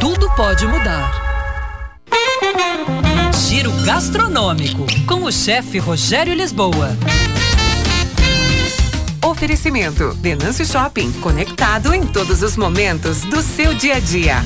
Tudo pode mudar. Giro gastronômico com o chefe Rogério Lisboa. Oferecimento Denâncio Shopping, conectado em todos os momentos do seu dia a dia.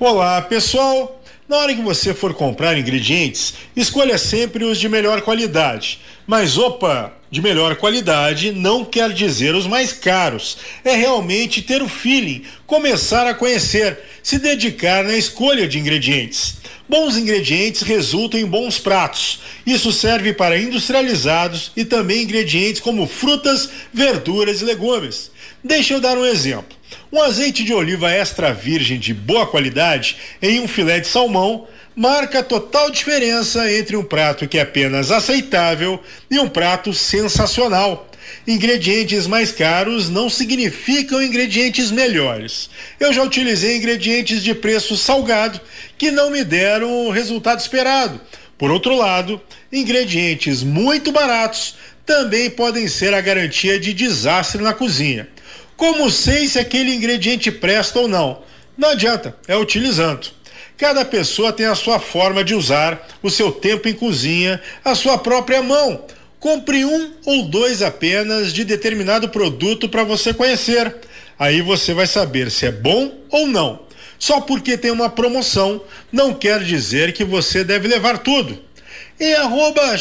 Olá, pessoal. Na hora que você for comprar ingredientes, escolha sempre os de melhor qualidade. Mas opa, de melhor qualidade não quer dizer os mais caros. É realmente ter o feeling, começar a conhecer, se dedicar na escolha de ingredientes. Bons ingredientes resultam em bons pratos. Isso serve para industrializados e também ingredientes como frutas, verduras e legumes. Deixa eu dar um exemplo. Um azeite de oliva extra virgem de boa qualidade em um filé de salmão marca a total diferença entre um prato que é apenas aceitável e um prato sensacional. Ingredientes mais caros não significam ingredientes melhores. Eu já utilizei ingredientes de preço salgado que não me deram o resultado esperado. Por outro lado, ingredientes muito baratos também podem ser a garantia de desastre na cozinha. Como sei se aquele ingrediente presta ou não? Não adianta, é utilizando. Cada pessoa tem a sua forma de usar o seu tempo em cozinha, a sua própria mão. Compre um ou dois apenas de determinado produto para você conhecer. Aí você vai saber se é bom ou não. Só porque tem uma promoção não quer dizer que você deve levar tudo. Em arroba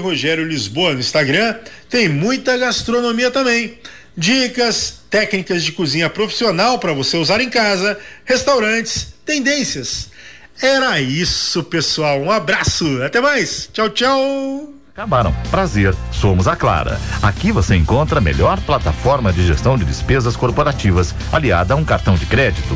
Rogério Lisboa no Instagram tem muita gastronomia também. Dicas, técnicas de cozinha profissional para você usar em casa, restaurantes, tendências. Era isso, pessoal. Um abraço. Até mais. Tchau, tchau. Acabaram. Prazer, somos a Clara. Aqui você encontra a melhor plataforma de gestão de despesas corporativas, aliada a um cartão de crédito